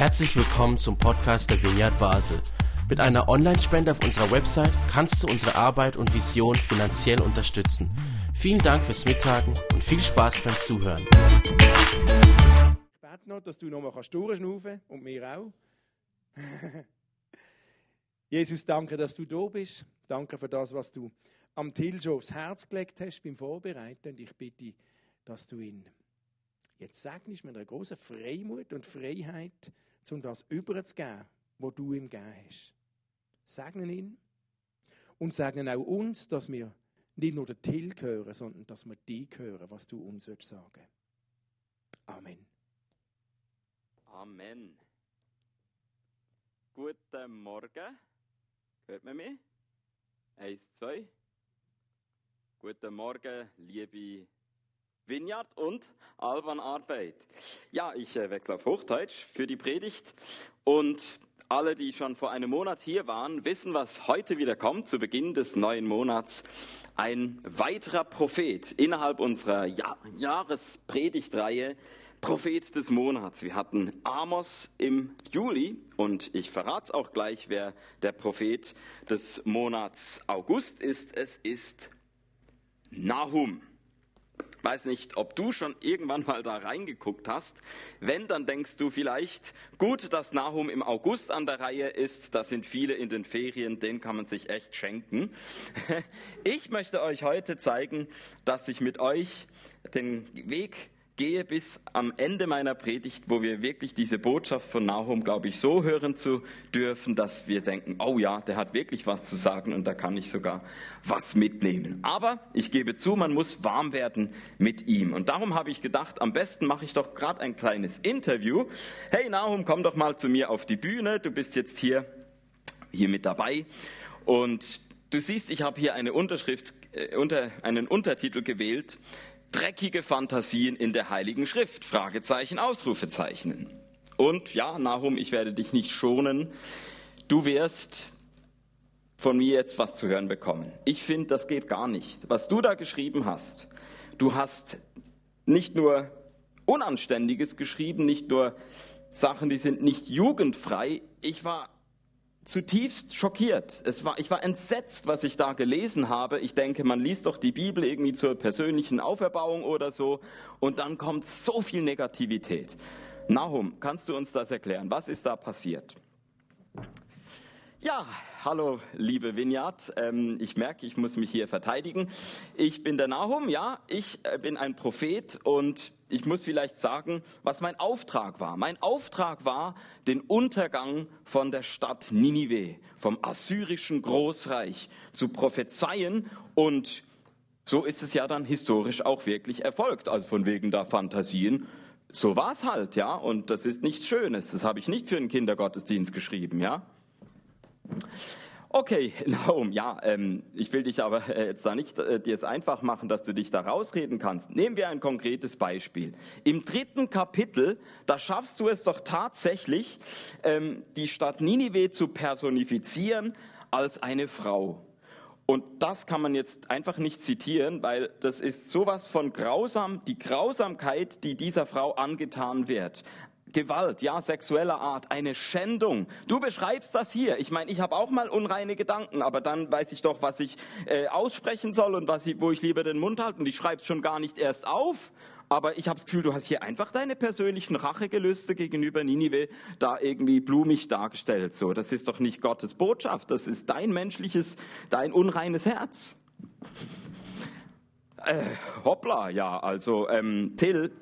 Herzlich willkommen zum Podcast der Vineyard Basel. Mit einer Online-Spende auf unserer Website kannst du unsere Arbeit und Vision finanziell unterstützen. Vielen Dank fürs Mittagen und viel Spaß beim Zuhören. Ich bete noch, dass du noch mal durchschnaufen kannst und mir auch. Jesus, danke, dass du da bist. Danke für das, was du am Till schon aufs Herz gelegt hast beim Vorbereiten. Und ich bitte, dass du ihn jetzt segnest mit einer großen Freimut und Freiheit, um das überzugeben, was du ihm gegeben hast. Segnen ihn und segnen auch uns, dass wir nicht nur den Till hören, sondern dass wir dich hören, was du uns sagen willst. Amen. Amen. Guten Morgen. Hört man mich? Eins, zwei. Guten Morgen, liebe Vineyard und Alban Arbeit. Ja, ich äh, wechsle auf Hochdeutsch für die Predigt und alle, die schon vor einem Monat hier waren, wissen, was heute wieder kommt, zu Beginn des neuen Monats. Ein weiterer Prophet innerhalb unserer ja Jahrespredigtreihe, Prophet des Monats. Wir hatten Amos im Juli und ich verrate es auch gleich, wer der Prophet des Monats August ist. Es ist Nahum. Weiß nicht, ob du schon irgendwann mal da reingeguckt hast. Wenn, dann denkst du vielleicht, gut, dass Nahum im August an der Reihe ist. Da sind viele in den Ferien, den kann man sich echt schenken. Ich möchte euch heute zeigen, dass ich mit euch den Weg gehe bis am Ende meiner Predigt, wo wir wirklich diese Botschaft von Nahum, glaube ich, so hören zu dürfen, dass wir denken, oh ja, der hat wirklich was zu sagen und da kann ich sogar was mitnehmen. Aber ich gebe zu, man muss warm werden mit ihm. Und darum habe ich gedacht, am besten mache ich doch gerade ein kleines Interview. Hey Nahum, komm doch mal zu mir auf die Bühne. Du bist jetzt hier, hier mit dabei. Und du siehst, ich habe hier eine Unterschrift, äh, unter, einen Untertitel gewählt dreckige Fantasien in der Heiligen Schrift? Fragezeichen, Ausrufezeichen. Und ja, Nahum, ich werde dich nicht schonen. Du wirst von mir jetzt was zu hören bekommen. Ich finde, das geht gar nicht. Was du da geschrieben hast, du hast nicht nur Unanständiges geschrieben, nicht nur Sachen, die sind nicht jugendfrei. Ich war zutiefst schockiert. Es war, ich war entsetzt, was ich da gelesen habe. Ich denke, man liest doch die Bibel irgendwie zur persönlichen Auferbauung oder so und dann kommt so viel Negativität. Nahum, kannst du uns das erklären? Was ist da passiert? Ja, hallo liebe Vineyard. Ähm, ich merke, ich muss mich hier verteidigen. Ich bin der Nahum, ja, ich äh, bin ein Prophet und ich muss vielleicht sagen, was mein Auftrag war. Mein Auftrag war, den Untergang von der Stadt Ninive, vom assyrischen Großreich zu prophezeien und so ist es ja dann historisch auch wirklich erfolgt, also von wegen der Fantasien. So war es halt, ja, und das ist nichts Schönes. Das habe ich nicht für einen Kindergottesdienst geschrieben, ja. Okay, Naum, ja, ähm, ich will dich aber äh, jetzt da nicht äh, dir es einfach machen, dass du dich da rausreden kannst. Nehmen wir ein konkretes Beispiel. Im dritten Kapitel, da schaffst du es doch tatsächlich, ähm, die Stadt Ninive zu personifizieren als eine Frau. Und das kann man jetzt einfach nicht zitieren, weil das ist sowas von grausam, die Grausamkeit, die dieser Frau angetan wird. Gewalt, ja, sexueller Art, eine Schändung. Du beschreibst das hier. Ich meine, ich habe auch mal unreine Gedanken, aber dann weiß ich doch, was ich äh, aussprechen soll und was ich, wo ich lieber den Mund halte. Und ich schreibe es schon gar nicht erst auf. Aber ich habe das Gefühl, du hast hier einfach deine persönlichen Rachegelüste gegenüber Ninive da irgendwie blumig dargestellt. So, das ist doch nicht Gottes Botschaft. Das ist dein menschliches, dein unreines Herz. Äh, hoppla, ja, also ähm, Till,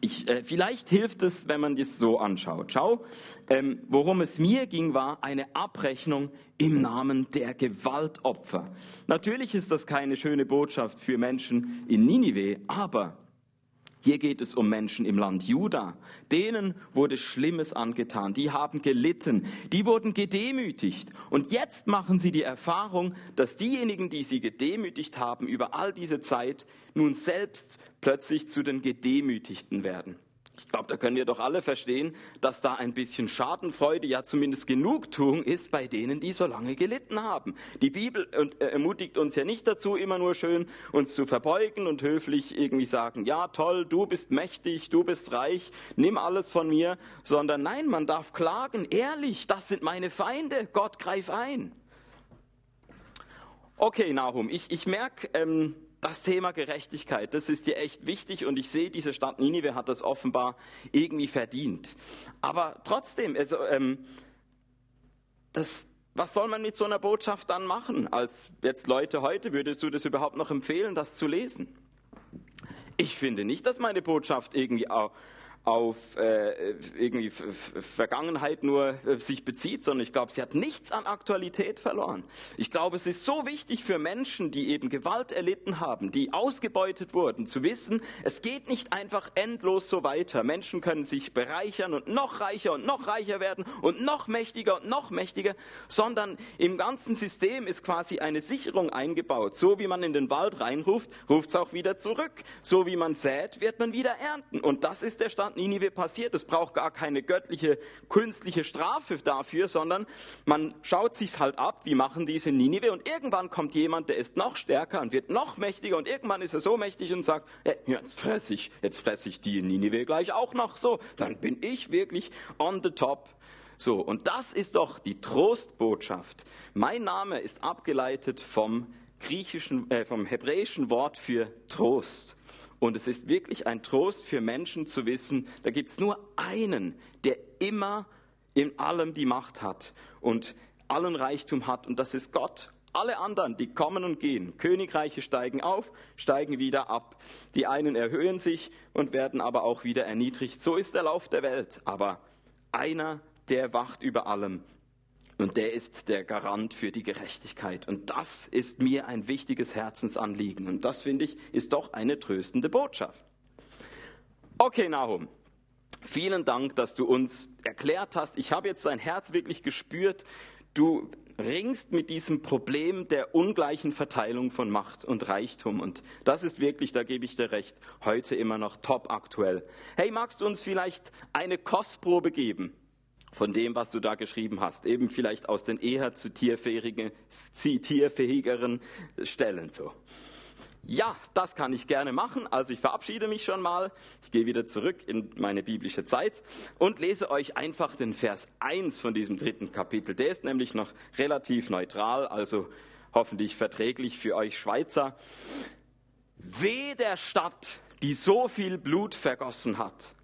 ich, äh, vielleicht hilft es, wenn man das so anschaut. Schau, ähm, worum es mir ging, war eine Abrechnung im Namen der Gewaltopfer. Natürlich ist das keine schöne Botschaft für Menschen in Ninive, aber hier geht es um Menschen im Land Juda. Denen wurde Schlimmes angetan. Die haben gelitten. Die wurden gedemütigt. Und jetzt machen sie die Erfahrung, dass diejenigen, die sie gedemütigt haben über all diese Zeit, nun selbst plötzlich zu den Gedemütigten werden. Ich glaube, da können wir doch alle verstehen, dass da ein bisschen Schadenfreude, ja zumindest Genugtuung ist bei denen, die so lange gelitten haben. Die Bibel äh, ermutigt uns ja nicht dazu, immer nur schön uns zu verbeugen und höflich irgendwie sagen, ja toll, du bist mächtig, du bist reich, nimm alles von mir, sondern nein, man darf klagen, ehrlich, das sind meine Feinde, Gott greif ein. Okay, Nahum, ich, ich merke, ähm, das Thema Gerechtigkeit, das ist dir echt wichtig und ich sehe, diese Stadt Ninive hat das offenbar irgendwie verdient. Aber trotzdem, also, ähm, das, was soll man mit so einer Botschaft dann machen? Als jetzt Leute heute, würdest du das überhaupt noch empfehlen, das zu lesen? Ich finde nicht, dass meine Botschaft irgendwie auch auf äh, irgendwie Vergangenheit nur äh, sich bezieht, sondern ich glaube, sie hat nichts an Aktualität verloren. Ich glaube, es ist so wichtig für Menschen, die eben Gewalt erlitten haben, die ausgebeutet wurden, zu wissen, es geht nicht einfach endlos so weiter. Menschen können sich bereichern und noch reicher und noch reicher werden und noch mächtiger und noch mächtiger, sondern im ganzen System ist quasi eine Sicherung eingebaut. So wie man in den Wald reinruft, ruft es auch wieder zurück. So wie man sät, wird man wieder ernten. Und das ist der Stand Ninive passiert. Es braucht gar keine göttliche, künstliche Strafe dafür, sondern man schaut sich's halt ab, wie machen diese Ninive und irgendwann kommt jemand, der ist noch stärker und wird noch mächtiger und irgendwann ist er so mächtig und sagt, ja, jetzt fress ich, jetzt fress ich die Ninive gleich auch noch so. Dann bin ich wirklich on the top. So, und das ist doch die Trostbotschaft. Mein Name ist abgeleitet vom griechischen, äh, vom hebräischen Wort für Trost. Und es ist wirklich ein Trost für Menschen zu wissen, da gibt es nur einen, der immer in allem die Macht hat und allen Reichtum hat, und das ist Gott. Alle anderen, die kommen und gehen. Königreiche steigen auf, steigen wieder ab. Die einen erhöhen sich und werden aber auch wieder erniedrigt. So ist der Lauf der Welt. Aber einer, der wacht über allem. Und der ist der Garant für die Gerechtigkeit. Und das ist mir ein wichtiges Herzensanliegen. Und das, finde ich, ist doch eine tröstende Botschaft. Okay, Nahum. Vielen Dank, dass du uns erklärt hast. Ich habe jetzt dein Herz wirklich gespürt. Du ringst mit diesem Problem der ungleichen Verteilung von Macht und Reichtum. Und das ist wirklich, da gebe ich dir recht, heute immer noch top aktuell. Hey, magst du uns vielleicht eine Kostprobe geben? Von dem, was du da geschrieben hast. Eben vielleicht aus den eher zu tierfähigeren Stellen so. Ja, das kann ich gerne machen. Also ich verabschiede mich schon mal. Ich gehe wieder zurück in meine biblische Zeit und lese euch einfach den Vers 1 von diesem dritten Kapitel. Der ist nämlich noch relativ neutral, also hoffentlich verträglich für euch Schweizer. Weh der Stadt, die so viel Blut vergossen hat,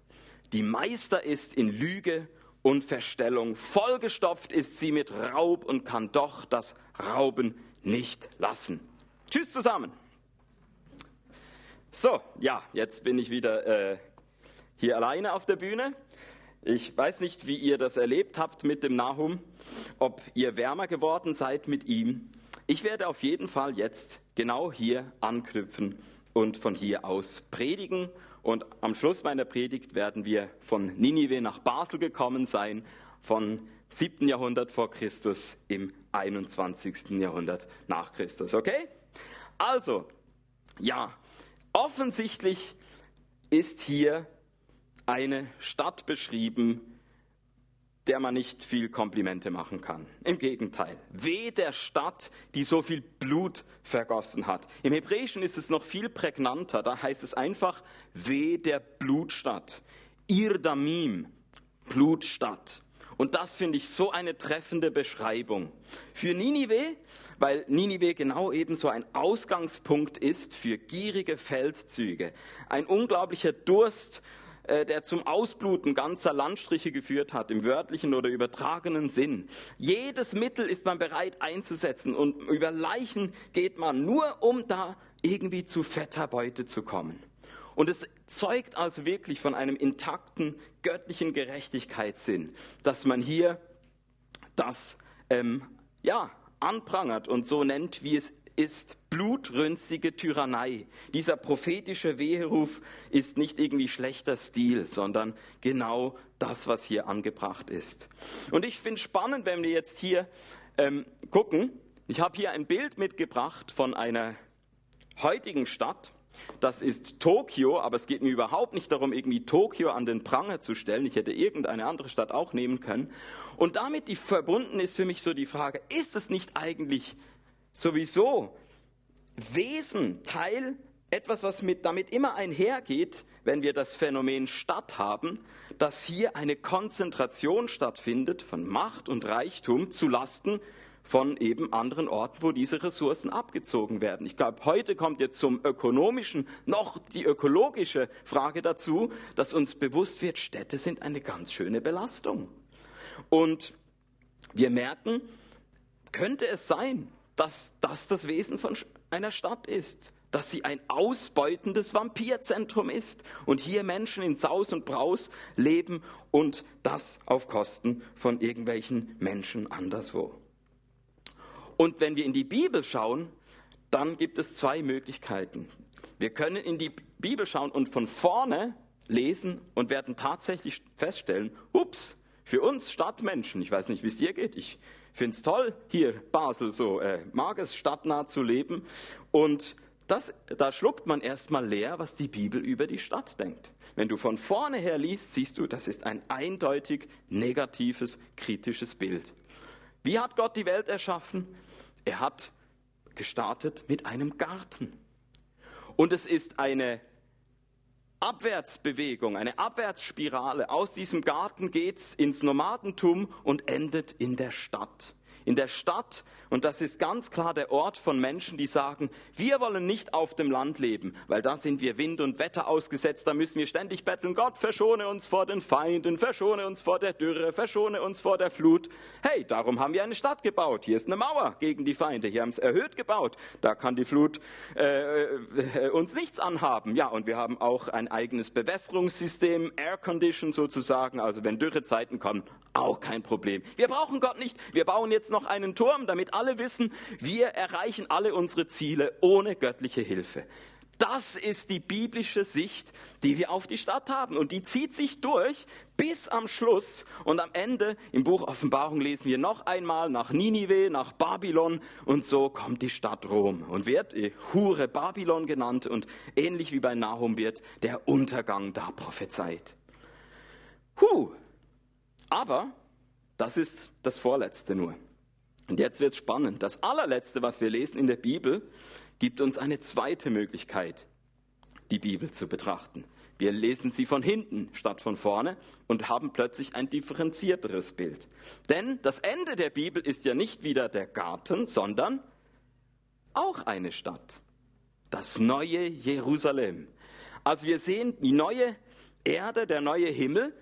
die Meister ist in Lüge und Verstellung. Vollgestopft ist sie mit Raub und kann doch das Rauben nicht lassen. Tschüss zusammen. So, ja, jetzt bin ich wieder äh, hier alleine auf der Bühne. Ich weiß nicht, wie ihr das erlebt habt mit dem Nahum, ob ihr wärmer geworden seid mit ihm. Ich werde auf jeden Fall jetzt genau hier anknüpfen und von hier aus predigen und am Schluss meiner Predigt werden wir von Ninive nach Basel gekommen sein, von 7. Jahrhundert vor Christus im 21. Jahrhundert nach Christus. Okay? Also, ja, offensichtlich ist hier eine Stadt beschrieben, der man nicht viel Komplimente machen kann. Im Gegenteil, weh der Stadt, die so viel Blut vergossen hat. Im Hebräischen ist es noch viel prägnanter, da heißt es einfach weh der Blutstadt. Irdamim, Blutstadt. Und das finde ich so eine treffende Beschreibung. Für Ninive, weil Ninive genau ebenso ein Ausgangspunkt ist für gierige Feldzüge. Ein unglaublicher Durst der zum Ausbluten ganzer Landstriche geführt hat, im wörtlichen oder übertragenen Sinn. Jedes Mittel ist man bereit einzusetzen und über Leichen geht man nur, um da irgendwie zu fetter Beute zu kommen. Und es zeugt also wirklich von einem intakten göttlichen Gerechtigkeitssinn, dass man hier das ähm, ja, anprangert und so nennt, wie es ist blutrünstige Tyrannei. Dieser prophetische Weheruf ist nicht irgendwie schlechter Stil, sondern genau das, was hier angebracht ist. Und ich finde spannend, wenn wir jetzt hier ähm, gucken. Ich habe hier ein Bild mitgebracht von einer heutigen Stadt. Das ist Tokio, aber es geht mir überhaupt nicht darum, irgendwie Tokio an den Pranger zu stellen. Ich hätte irgendeine andere Stadt auch nehmen können. Und damit die verbunden ist für mich so die Frage, ist es nicht eigentlich sowieso Wesen, Teil, etwas, was mit, damit immer einhergeht, wenn wir das Phänomen Stadt haben, dass hier eine Konzentration stattfindet von Macht und Reichtum zu Lasten von eben anderen Orten, wo diese Ressourcen abgezogen werden. Ich glaube, heute kommt jetzt zum ökonomischen noch die ökologische Frage dazu, dass uns bewusst wird, Städte sind eine ganz schöne Belastung. Und wir merken, könnte es sein, dass das das Wesen von einer Stadt ist, dass sie ein ausbeutendes Vampirzentrum ist und hier Menschen in Saus und Braus leben und das auf Kosten von irgendwelchen Menschen anderswo. Und wenn wir in die Bibel schauen, dann gibt es zwei Möglichkeiten. Wir können in die Bibel schauen und von vorne lesen und werden tatsächlich feststellen, ups, für uns Stadtmenschen, ich weiß nicht, wie es dir geht, ich finde es toll, hier Basel so, äh, mag es stadtnah zu leben. Und das, da schluckt man erstmal leer, was die Bibel über die Stadt denkt. Wenn du von vorne her liest, siehst du, das ist ein eindeutig negatives, kritisches Bild. Wie hat Gott die Welt erschaffen? Er hat gestartet mit einem Garten. Und es ist eine Abwärtsbewegung, eine Abwärtsspirale. Aus diesem Garten geht es ins Nomadentum und endet in der Stadt in der Stadt. Und das ist ganz klar der Ort von Menschen, die sagen, wir wollen nicht auf dem Land leben, weil da sind wir Wind und Wetter ausgesetzt, da müssen wir ständig betteln, Gott, verschone uns vor den Feinden, verschone uns vor der Dürre, verschone uns vor der Flut. Hey, darum haben wir eine Stadt gebaut. Hier ist eine Mauer gegen die Feinde. Hier haben es erhöht gebaut. Da kann die Flut äh, äh, uns nichts anhaben. Ja, und wir haben auch ein eigenes Bewässerungssystem, Air Condition sozusagen. Also wenn Dürrezeiten kommen, auch kein Problem. Wir brauchen Gott nicht. Wir bauen jetzt noch einen Turm, damit alle wissen, wir erreichen alle unsere Ziele ohne göttliche Hilfe. Das ist die biblische Sicht, die wir auf die Stadt haben. Und die zieht sich durch bis am Schluss. Und am Ende im Buch Offenbarung lesen wir noch einmal nach Ninive, nach Babylon. Und so kommt die Stadt Rom und wird Hure Babylon genannt. Und ähnlich wie bei Nahum wird der Untergang da prophezeit. Huh. Aber das ist das Vorletzte nur. Und jetzt wird spannend. Das allerletzte, was wir lesen in der Bibel, gibt uns eine zweite Möglichkeit, die Bibel zu betrachten. Wir lesen sie von hinten statt von vorne und haben plötzlich ein differenzierteres Bild. Denn das Ende der Bibel ist ja nicht wieder der Garten, sondern auch eine Stadt. Das neue Jerusalem. Also wir sehen die neue Erde, der neue Himmel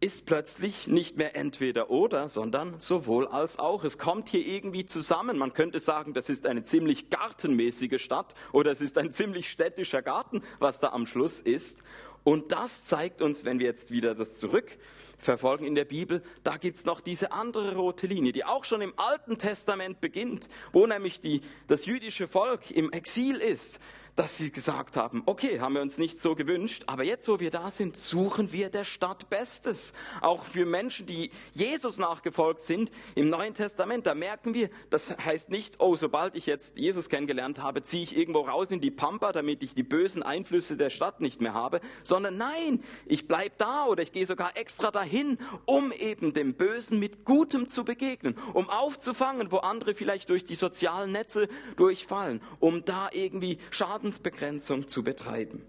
ist plötzlich nicht mehr entweder oder, sondern sowohl als auch. Es kommt hier irgendwie zusammen. Man könnte sagen, das ist eine ziemlich gartenmäßige Stadt oder es ist ein ziemlich städtischer Garten, was da am Schluss ist. Und das zeigt uns, wenn wir jetzt wieder das zurückverfolgen in der Bibel, da gibt's noch diese andere rote Linie, die auch schon im Alten Testament beginnt, wo nämlich die, das jüdische Volk im Exil ist dass sie gesagt haben, okay, haben wir uns nicht so gewünscht, aber jetzt, wo wir da sind, suchen wir der Stadt Bestes. Auch für Menschen, die Jesus nachgefolgt sind im Neuen Testament, da merken wir, das heißt nicht, oh, sobald ich jetzt Jesus kennengelernt habe, ziehe ich irgendwo raus in die Pampa, damit ich die bösen Einflüsse der Stadt nicht mehr habe, sondern nein, ich bleibe da oder ich gehe sogar extra dahin, um eben dem Bösen mit Gutem zu begegnen, um aufzufangen, wo andere vielleicht durch die sozialen Netze durchfallen, um da irgendwie Schaden Schadensbegrenzung zu betreiben.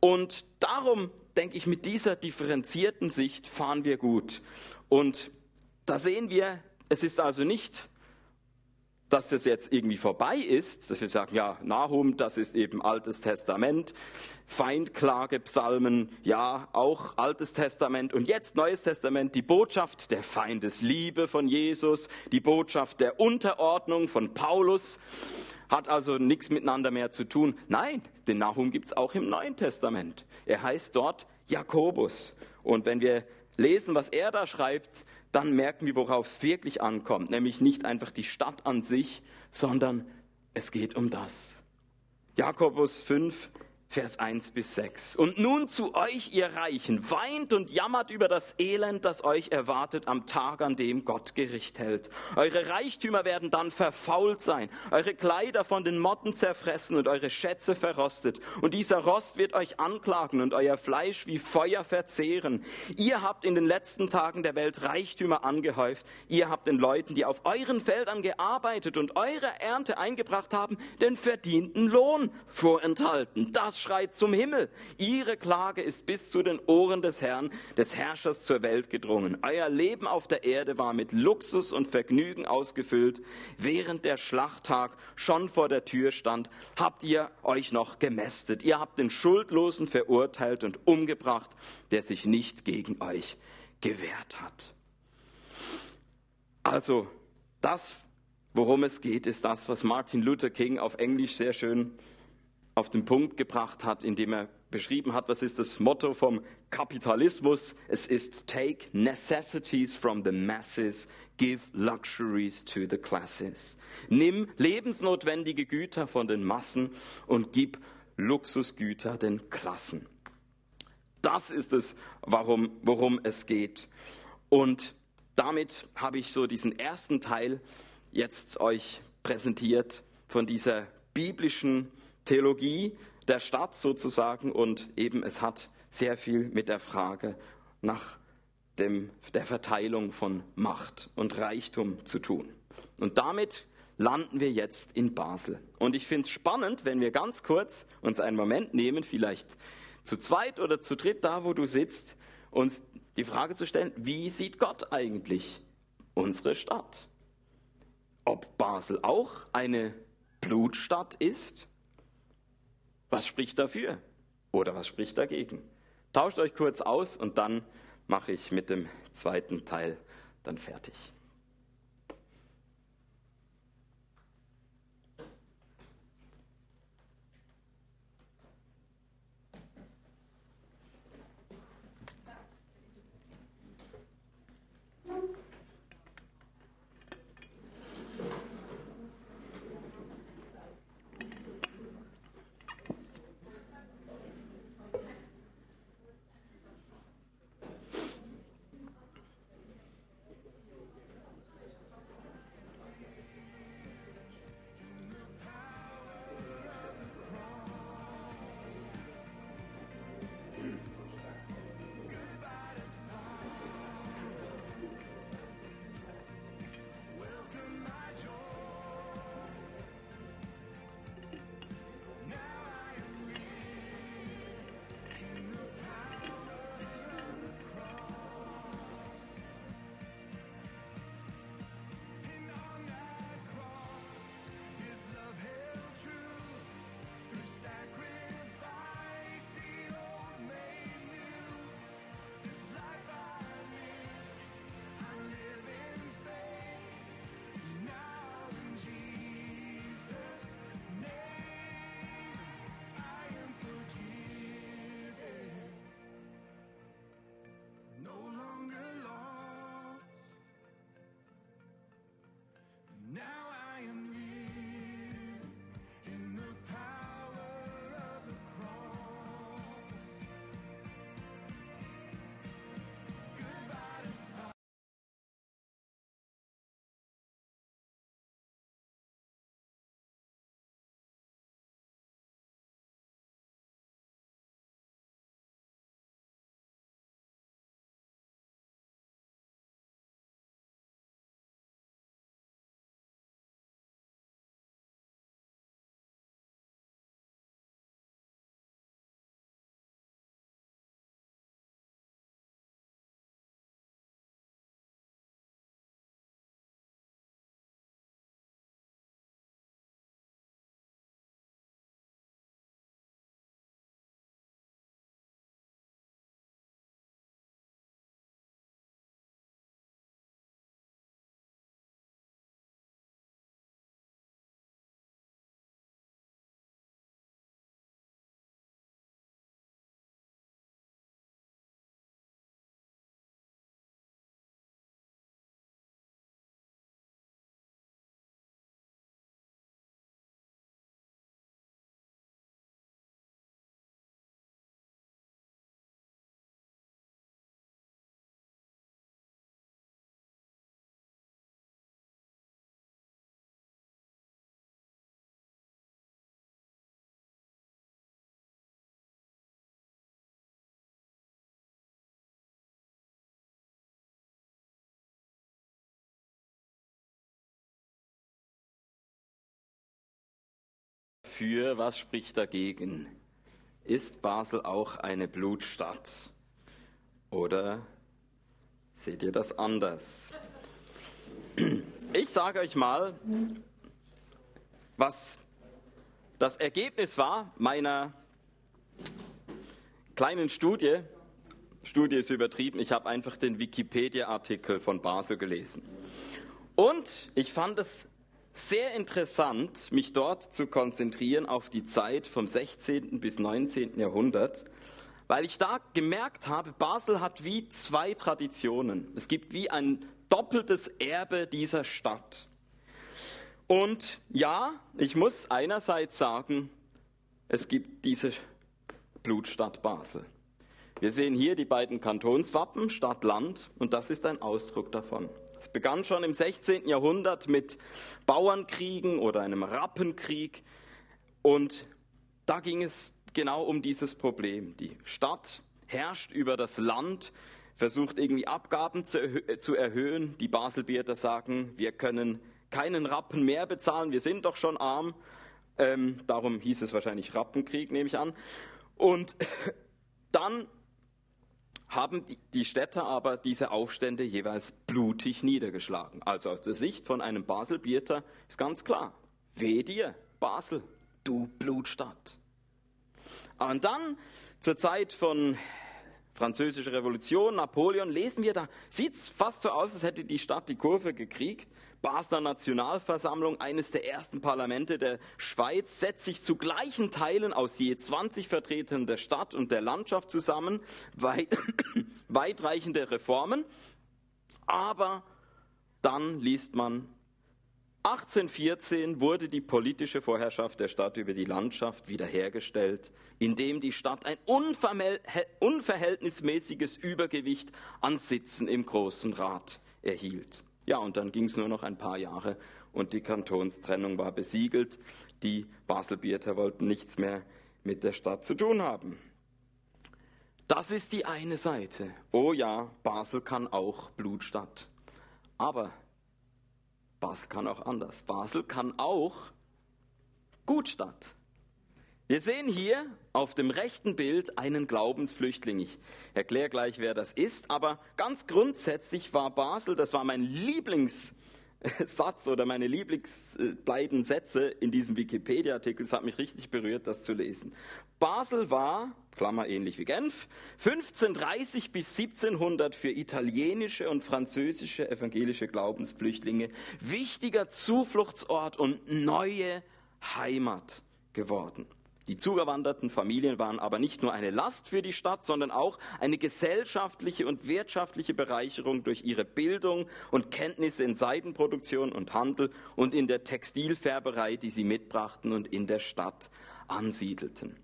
Und darum denke ich, mit dieser differenzierten Sicht fahren wir gut. Und da sehen wir, es ist also nicht, dass es jetzt irgendwie vorbei ist, dass wir sagen, ja, Nahum, das ist eben Altes Testament, Feindklagepsalmen, ja, auch Altes Testament und jetzt Neues Testament, die Botschaft der Feindesliebe von Jesus, die Botschaft der Unterordnung von Paulus hat also nichts miteinander mehr zu tun. Nein, den Nahum gibt es auch im Neuen Testament. Er heißt dort Jakobus. Und wenn wir lesen, was er da schreibt, dann merken wir, worauf es wirklich ankommt. Nämlich nicht einfach die Stadt an sich, sondern es geht um das. Jakobus 5, Vers 1 bis 6. Und nun zu euch, ihr Reichen, weint und jammert über das Elend, das euch erwartet am Tag, an dem Gott Gericht hält. Eure Reichtümer werden dann verfault sein, eure Kleider von den Motten zerfressen und eure Schätze verrostet. Und dieser Rost wird euch anklagen und euer Fleisch wie Feuer verzehren. Ihr habt in den letzten Tagen der Welt Reichtümer angehäuft. Ihr habt den Leuten, die auf euren Feldern gearbeitet und eure Ernte eingebracht haben, den verdienten Lohn vorenthalten. Das schreit zum Himmel. Ihre Klage ist bis zu den Ohren des Herrn, des Herrschers zur Welt gedrungen. Euer Leben auf der Erde war mit Luxus und Vergnügen ausgefüllt. Während der Schlachttag schon vor der Tür stand, habt ihr euch noch gemästet. Ihr habt den Schuldlosen verurteilt und umgebracht, der sich nicht gegen euch gewehrt hat. Also, das, worum es geht, ist das, was Martin Luther King auf Englisch sehr schön auf den Punkt gebracht hat, indem er beschrieben hat, was ist das Motto vom Kapitalismus? Es ist Take necessities from the masses, give luxuries to the classes. Nimm lebensnotwendige Güter von den Massen und gib Luxusgüter den Klassen. Das ist es, warum, worum es geht. Und damit habe ich so diesen ersten Teil jetzt euch präsentiert von dieser biblischen Theologie der Stadt sozusagen und eben es hat sehr viel mit der Frage nach dem, der Verteilung von Macht und Reichtum zu tun. Und damit landen wir jetzt in Basel. Und ich finde es spannend, wenn wir ganz kurz uns einen Moment nehmen, vielleicht zu zweit oder zu dritt da, wo du sitzt, uns die Frage zu stellen, wie sieht Gott eigentlich unsere Stadt? Ob Basel auch eine Blutstadt ist was spricht dafür oder was spricht dagegen? Tauscht euch kurz aus und dann mache ich mit dem zweiten Teil dann fertig. Dafür? Was spricht dagegen? Ist Basel auch eine Blutstadt? Oder seht ihr das anders? Ich sage euch mal, was das Ergebnis war meiner kleinen Studie. Studie ist übertrieben, ich habe einfach den Wikipedia-Artikel von Basel gelesen. Und ich fand es sehr interessant, mich dort zu konzentrieren auf die Zeit vom 16. bis 19. Jahrhundert, weil ich da gemerkt habe, Basel hat wie zwei Traditionen. Es gibt wie ein doppeltes Erbe dieser Stadt. Und ja, ich muss einerseits sagen, es gibt diese Blutstadt Basel. Wir sehen hier die beiden Kantonswappen, Stadt, Land, und das ist ein Ausdruck davon. Es begann schon im 16. Jahrhundert mit Bauernkriegen oder einem Rappenkrieg. Und da ging es genau um dieses Problem. Die Stadt herrscht über das Land, versucht irgendwie Abgaben zu, erhö zu erhöhen. Die Baselbierter sagen, wir können keinen Rappen mehr bezahlen, wir sind doch schon arm. Ähm, darum hieß es wahrscheinlich Rappenkrieg, nehme ich an. Und dann haben die Städter aber diese Aufstände jeweils blutig niedergeschlagen. Also aus der Sicht von einem Baselbierter ist ganz klar, weh dir, Basel, du Blutstadt. Und dann zur Zeit von Französischer Revolution, Napoleon, lesen wir da, sieht es fast so aus, als hätte die Stadt die Kurve gekriegt. Basler Nationalversammlung, eines der ersten Parlamente der Schweiz, setzt sich zu gleichen Teilen aus je 20 Vertretern der Stadt und der Landschaft zusammen, weit, weitreichende Reformen. Aber dann liest man, 1814 wurde die politische Vorherrschaft der Stadt über die Landschaft wiederhergestellt, indem die Stadt ein unverhältnismäßiges Übergewicht an Sitzen im Großen Rat erhielt. Ja, und dann ging es nur noch ein paar Jahre und die Kantonstrennung war besiegelt. Die Baselbierter wollten nichts mehr mit der Stadt zu tun haben. Das ist die eine Seite. Oh ja, Basel kann auch Blutstadt. Aber Basel kann auch anders. Basel kann auch Gutstadt. Wir sehen hier auf dem rechten Bild einen Glaubensflüchtling. Ich erkläre gleich, wer das ist, aber ganz grundsätzlich war Basel, das war mein Lieblingssatz oder meine Lieblingsbeiden Sätze in diesem Wikipedia-Artikel. Es hat mich richtig berührt, das zu lesen. Basel war, Klammer ähnlich wie Genf, 1530 bis 1700 für italienische und französische evangelische Glaubensflüchtlinge wichtiger Zufluchtsort und neue Heimat geworden. Die zugewanderten Familien waren aber nicht nur eine Last für die Stadt, sondern auch eine gesellschaftliche und wirtschaftliche Bereicherung durch ihre Bildung und Kenntnisse in Seidenproduktion und Handel und in der Textilfärberei, die sie mitbrachten und in der Stadt ansiedelten.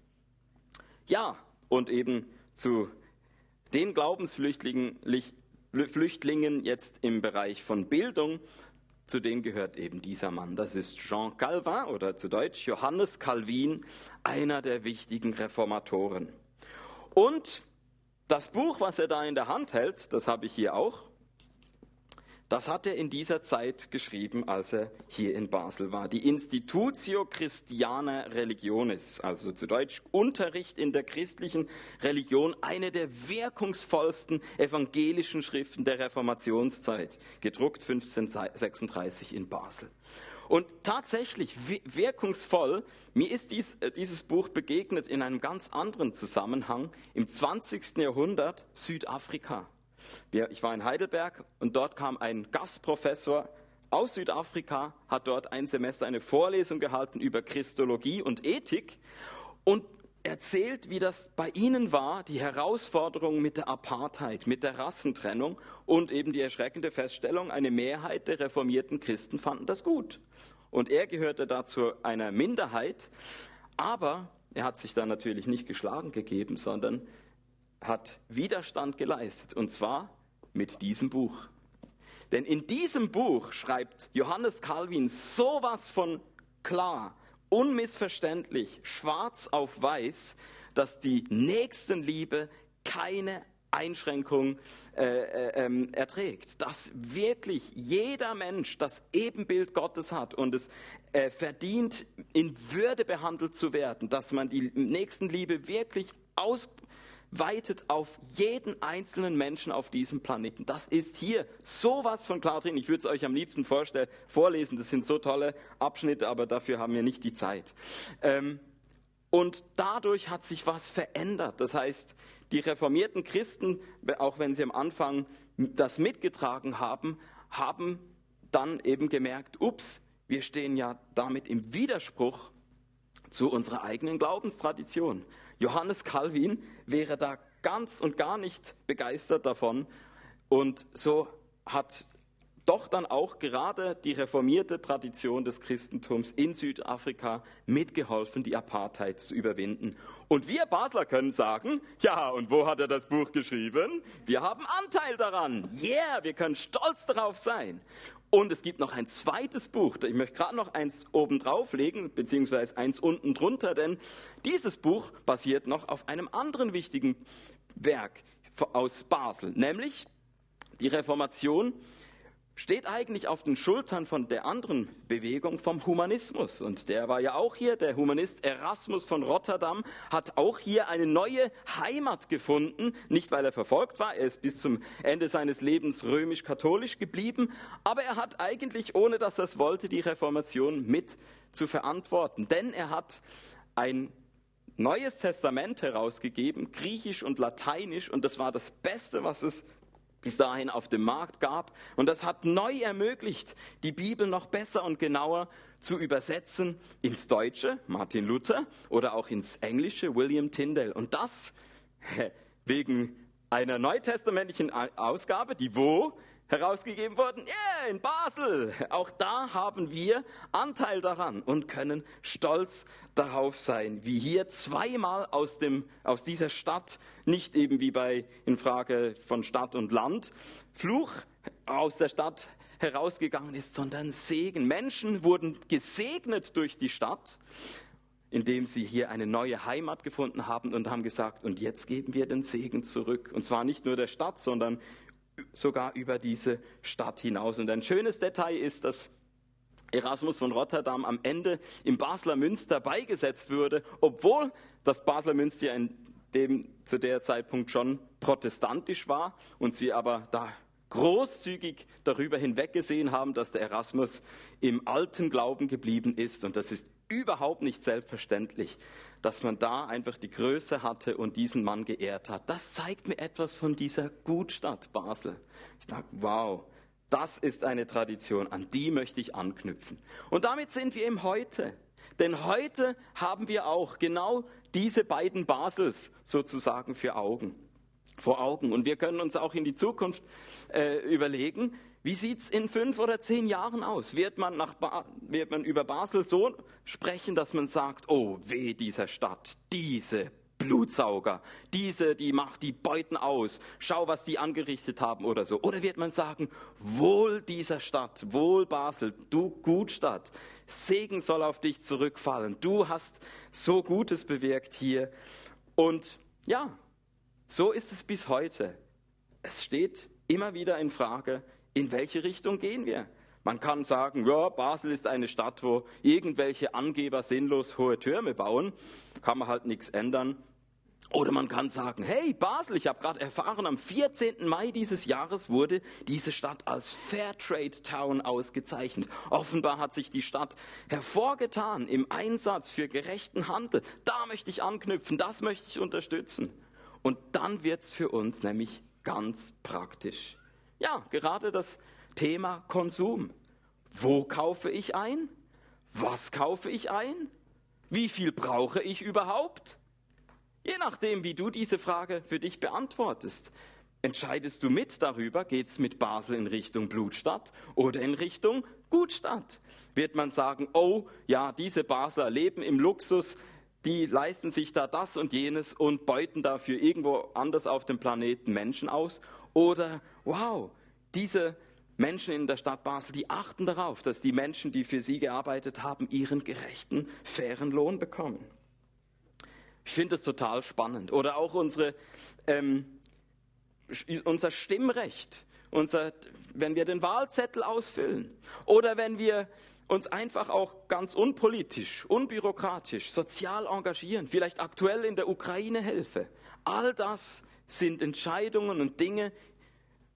Ja, und eben zu den Glaubensflüchtlingen Flüchtlingen jetzt im Bereich von Bildung zu denen gehört eben dieser Mann. Das ist Jean Calvin oder zu Deutsch Johannes Calvin, einer der wichtigen Reformatoren. Und das Buch, was er da in der Hand hält, das habe ich hier auch, das hat er in dieser Zeit geschrieben, als er hier in Basel war. Die Institutio Christiana Religionis, also zu Deutsch Unterricht in der christlichen Religion, eine der wirkungsvollsten evangelischen Schriften der Reformationszeit, gedruckt 1536 in Basel. Und tatsächlich wirkungsvoll, mir ist dies, äh, dieses Buch begegnet in einem ganz anderen Zusammenhang im 20. Jahrhundert Südafrika. Ich war in Heidelberg und dort kam ein Gastprofessor aus Südafrika, hat dort ein Semester eine Vorlesung gehalten über Christologie und Ethik und erzählt, wie das bei ihnen war, die Herausforderung mit der Apartheid, mit der Rassentrennung und eben die erschreckende Feststellung, eine Mehrheit der reformierten Christen fanden das gut. Und er gehörte dazu einer Minderheit, aber er hat sich dann natürlich nicht geschlagen gegeben, sondern hat Widerstand geleistet, und zwar mit diesem Buch. Denn in diesem Buch schreibt Johannes Calvin sowas von klar, unmissverständlich, schwarz auf weiß, dass die Nächstenliebe keine Einschränkung äh, äh, ähm, erträgt. Dass wirklich jeder Mensch das Ebenbild Gottes hat und es äh, verdient, in Würde behandelt zu werden. Dass man die Nächstenliebe wirklich ausweitet auf jeden einzelnen Menschen auf diesem Planeten. Das ist hier sowas von klar drin. Ich würde es euch am liebsten vorstellen, vorlesen. Das sind so tolle Abschnitte, aber dafür haben wir nicht die Zeit. Ähm, und dadurch hat sich was verändert. Das heißt, die reformierten Christen, auch wenn sie am Anfang das mitgetragen haben, haben dann eben gemerkt, ups, wir stehen ja damit im Widerspruch zu unserer eigenen Glaubenstradition. Johannes Calvin wäre da ganz und gar nicht begeistert davon. Und so hat doch dann auch gerade die reformierte Tradition des Christentums in Südafrika mitgeholfen, die Apartheid zu überwinden. Und wir Basler können sagen, ja, und wo hat er das Buch geschrieben? Wir haben Anteil daran. Yeah, wir können stolz darauf sein. Und es gibt noch ein zweites Buch. Ich möchte gerade noch eins oben drauflegen, beziehungsweise eins unten drunter, denn dieses Buch basiert noch auf einem anderen wichtigen Werk aus Basel, nämlich die Reformation steht eigentlich auf den Schultern von der anderen Bewegung vom Humanismus. Und der war ja auch hier, der Humanist Erasmus von Rotterdam hat auch hier eine neue Heimat gefunden. Nicht, weil er verfolgt war, er ist bis zum Ende seines Lebens römisch-katholisch geblieben, aber er hat eigentlich, ohne dass er es wollte, die Reformation mit zu verantworten. Denn er hat ein Neues Testament herausgegeben, griechisch und lateinisch, und das war das Beste, was es bis dahin auf dem Markt gab. Und das hat neu ermöglicht, die Bibel noch besser und genauer zu übersetzen ins Deutsche, Martin Luther, oder auch ins Englische, William Tyndale. Und das wegen einer neutestamentlichen Ausgabe, die wo herausgegeben worden? Yeah, in Basel. Auch da haben wir Anteil daran und können stolz darauf sein, wie hier zweimal aus, dem, aus dieser Stadt, nicht eben wie bei in Frage von Stadt und Land, Fluch aus der Stadt herausgegangen ist, sondern Segen. Menschen wurden gesegnet durch die Stadt indem sie hier eine neue Heimat gefunden haben und haben gesagt, und jetzt geben wir den Segen zurück. Und zwar nicht nur der Stadt, sondern sogar über diese Stadt hinaus. Und ein schönes Detail ist, dass Erasmus von Rotterdam am Ende im Basler Münster beigesetzt wurde, obwohl das Basler Münster in dem zu der Zeitpunkt schon protestantisch war und sie aber da großzügig darüber hinweggesehen haben, dass der Erasmus im alten Glauben geblieben ist. Und das ist überhaupt nicht selbstverständlich dass man da einfach die Größe hatte und diesen Mann geehrt hat. Das zeigt mir etwas von dieser Gutstadt Basel. Ich dachte, wow, das ist eine Tradition, an die möchte ich anknüpfen. Und damit sind wir im Heute. Denn heute haben wir auch genau diese beiden Basels sozusagen für Augen, vor Augen. Und wir können uns auch in die Zukunft äh, überlegen, wie sieht es in fünf oder zehn Jahren aus? Wird man, nach wird man über Basel so sprechen, dass man sagt, oh weh dieser Stadt, diese Blutsauger, diese, die macht die Beuten aus, schau, was die angerichtet haben oder so. Oder wird man sagen, wohl dieser Stadt, wohl Basel, du Gutstadt, Segen soll auf dich zurückfallen, du hast so Gutes bewirkt hier. Und ja, so ist es bis heute. Es steht immer wieder in Frage, in welche Richtung gehen wir? Man kann sagen, ja, Basel ist eine Stadt, wo irgendwelche Angeber sinnlos hohe Türme bauen, kann man halt nichts ändern. Oder man kann sagen, hey Basel, ich habe gerade erfahren, am 14. Mai dieses Jahres wurde diese Stadt als Fairtrade Town ausgezeichnet. Offenbar hat sich die Stadt hervorgetan im Einsatz für gerechten Handel. Da möchte ich anknüpfen, das möchte ich unterstützen. Und dann wird es für uns nämlich ganz praktisch. Ja, gerade das Thema Konsum. Wo kaufe ich ein? Was kaufe ich ein? Wie viel brauche ich überhaupt? Je nachdem, wie du diese Frage für dich beantwortest, entscheidest du mit darüber, geht es mit Basel in Richtung Blutstadt oder in Richtung Gutstadt. Wird man sagen, oh ja, diese Basler leben im Luxus, die leisten sich da das und jenes und beuten dafür irgendwo anders auf dem Planeten Menschen aus? Oder, wow, diese Menschen in der Stadt Basel, die achten darauf, dass die Menschen, die für sie gearbeitet haben, ihren gerechten, fairen Lohn bekommen. Ich finde das total spannend. Oder auch unsere ähm, unser Stimmrecht, unser, wenn wir den Wahlzettel ausfüllen oder wenn wir uns einfach auch ganz unpolitisch, unbürokratisch, sozial engagieren, vielleicht aktuell in der Ukraine helfe. All das sind Entscheidungen und Dinge,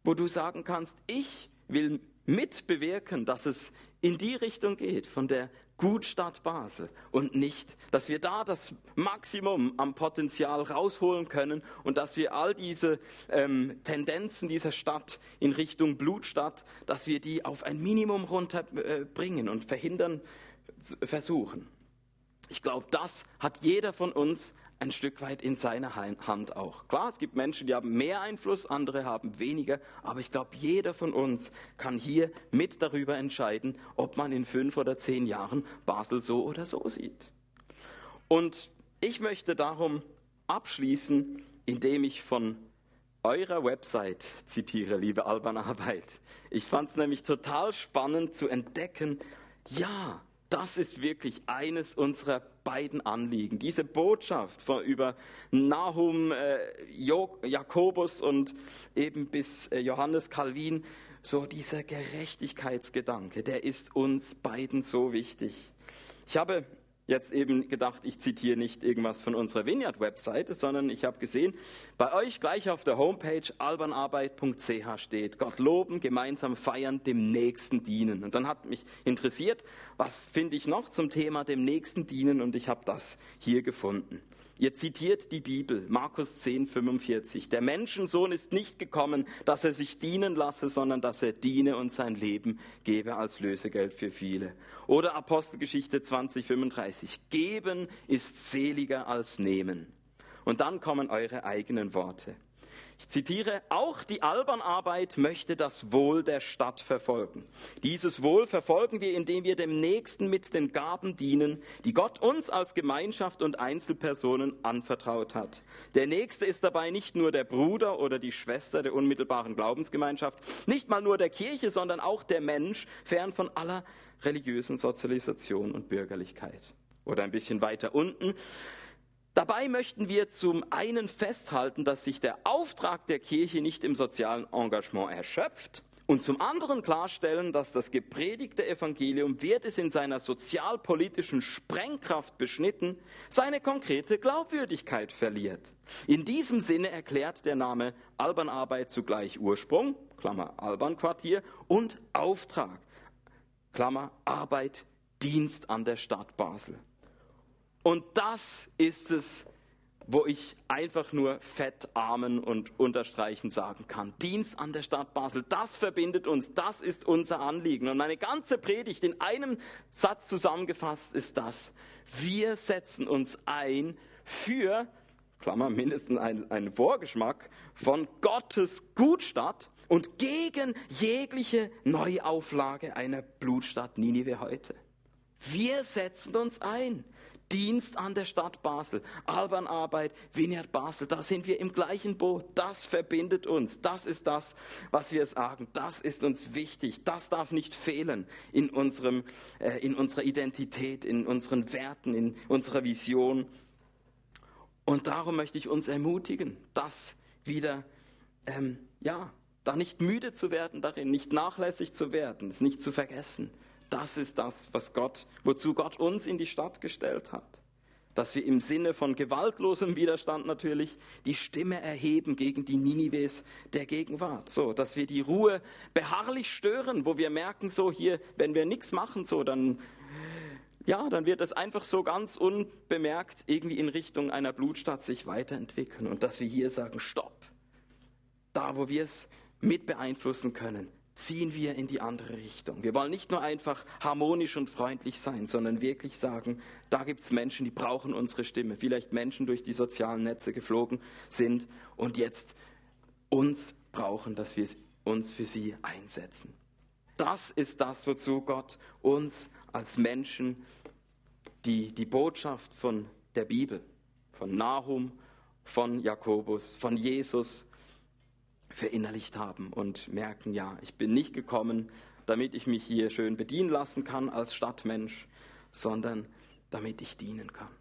wo du sagen kannst, ich will mitbewirken, dass es in die Richtung geht, von der Gutstadt Basel und nicht, dass wir da das Maximum am Potenzial rausholen können und dass wir all diese ähm, Tendenzen dieser Stadt in Richtung Blutstadt, dass wir die auf ein Minimum runterbringen äh, und verhindern versuchen. Ich glaube, das hat jeder von uns ein Stück weit in seiner Hand auch. Klar, es gibt Menschen, die haben mehr Einfluss, andere haben weniger, aber ich glaube, jeder von uns kann hier mit darüber entscheiden, ob man in fünf oder zehn Jahren Basel so oder so sieht. Und ich möchte darum abschließen, indem ich von eurer Website zitiere, liebe Alban Arbeit. Ich fand es nämlich total spannend zu entdecken, ja, das ist wirklich eines unserer beiden Anliegen. Diese Botschaft von, über Nahum, äh, Jakobus und eben bis äh, Johannes Calvin, so dieser Gerechtigkeitsgedanke, der ist uns beiden so wichtig. Ich habe jetzt eben gedacht, ich zitiere nicht irgendwas von unserer Vineyard-Webseite, sondern ich habe gesehen, bei euch gleich auf der Homepage albanarbeit.ch steht, Gott loben, gemeinsam feiern, dem Nächsten dienen. Und dann hat mich interessiert, was finde ich noch zum Thema dem Nächsten dienen und ich habe das hier gefunden. Ihr zitiert die Bibel, Markus 10, 45. Der Menschensohn ist nicht gekommen, dass er sich dienen lasse, sondern dass er diene und sein Leben gebe als Lösegeld für viele. Oder Apostelgeschichte 20, 35. Geben ist seliger als nehmen. Und dann kommen eure eigenen Worte. Ich zitiere, auch die Albernarbeit möchte das Wohl der Stadt verfolgen. Dieses Wohl verfolgen wir, indem wir dem Nächsten mit den Gaben dienen, die Gott uns als Gemeinschaft und Einzelpersonen anvertraut hat. Der Nächste ist dabei nicht nur der Bruder oder die Schwester der unmittelbaren Glaubensgemeinschaft, nicht mal nur der Kirche, sondern auch der Mensch, fern von aller religiösen Sozialisation und Bürgerlichkeit. Oder ein bisschen weiter unten, Dabei möchten wir zum einen festhalten, dass sich der Auftrag der Kirche nicht im sozialen Engagement erschöpft und zum anderen klarstellen, dass das gepredigte Evangelium, wird es in seiner sozialpolitischen Sprengkraft beschnitten, seine konkrete Glaubwürdigkeit verliert. In diesem Sinne erklärt der Name Albanarbeit zugleich Ursprung, Klammer Albanquartier, und Auftrag, Klammer Arbeit, Dienst an der Stadt Basel. Und das ist es, wo ich einfach nur fett Amen und unterstreichen sagen kann. Dienst an der Stadt Basel, das verbindet uns, das ist unser Anliegen. Und meine ganze Predigt in einem Satz zusammengefasst ist das. Wir setzen uns ein für, Klammer, mindestens einen, einen Vorgeschmack von Gottes Gutstadt und gegen jegliche Neuauflage einer Blutstadt Ninive heute. Wir setzen uns ein. Dienst an der Stadt Basel, Albanarbeit, Vineyard Basel, da sind wir im gleichen Boot. Das verbindet uns. Das ist das, was wir sagen. Das ist uns wichtig. Das darf nicht fehlen in, unserem, äh, in unserer Identität, in unseren Werten, in unserer Vision. Und darum möchte ich uns ermutigen, das wieder, ähm, ja, da nicht müde zu werden darin, nicht nachlässig zu werden, es nicht zu vergessen. Das ist das, was Gott, wozu Gott uns in die Stadt gestellt hat. Dass wir im Sinne von gewaltlosem Widerstand natürlich die Stimme erheben gegen die Ninives der Gegenwart. So, dass wir die Ruhe beharrlich stören, wo wir merken, so hier, wenn wir nichts machen, so, dann, ja, dann wird es einfach so ganz unbemerkt irgendwie in Richtung einer Blutstadt sich weiterentwickeln. Und dass wir hier sagen, stopp. Da, wo wir es mit beeinflussen können, ziehen wir in die andere Richtung. Wir wollen nicht nur einfach harmonisch und freundlich sein, sondern wirklich sagen, da gibt es Menschen, die brauchen unsere Stimme. Vielleicht Menschen durch die sozialen Netze geflogen sind und jetzt uns brauchen, dass wir uns für sie einsetzen. Das ist das, wozu Gott uns als Menschen die, die Botschaft von der Bibel, von Nahum, von Jakobus, von Jesus, verinnerlicht haben und merken, ja, ich bin nicht gekommen, damit ich mich hier schön bedienen lassen kann als Stadtmensch, sondern damit ich dienen kann.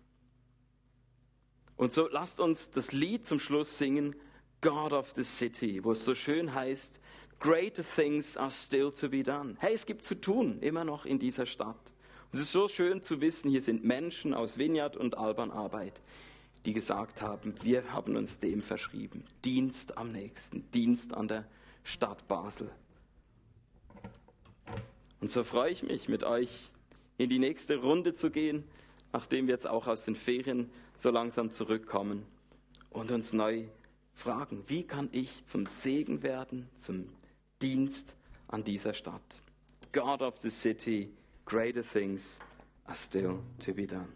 Und so lasst uns das Lied zum Schluss singen, God of the City, wo es so schön heißt, Greater things are still to be done. Hey, es gibt zu tun, immer noch in dieser Stadt. Und es ist so schön zu wissen, hier sind Menschen aus Vineyard und Alban Arbeit, die gesagt haben, wir haben uns dem verschrieben. Dienst am nächsten, Dienst an der Stadt Basel. Und so freue ich mich, mit euch in die nächste Runde zu gehen, nachdem wir jetzt auch aus den Ferien so langsam zurückkommen und uns neu fragen, wie kann ich zum Segen werden, zum Dienst an dieser Stadt. God of the city, greater things are still to be done.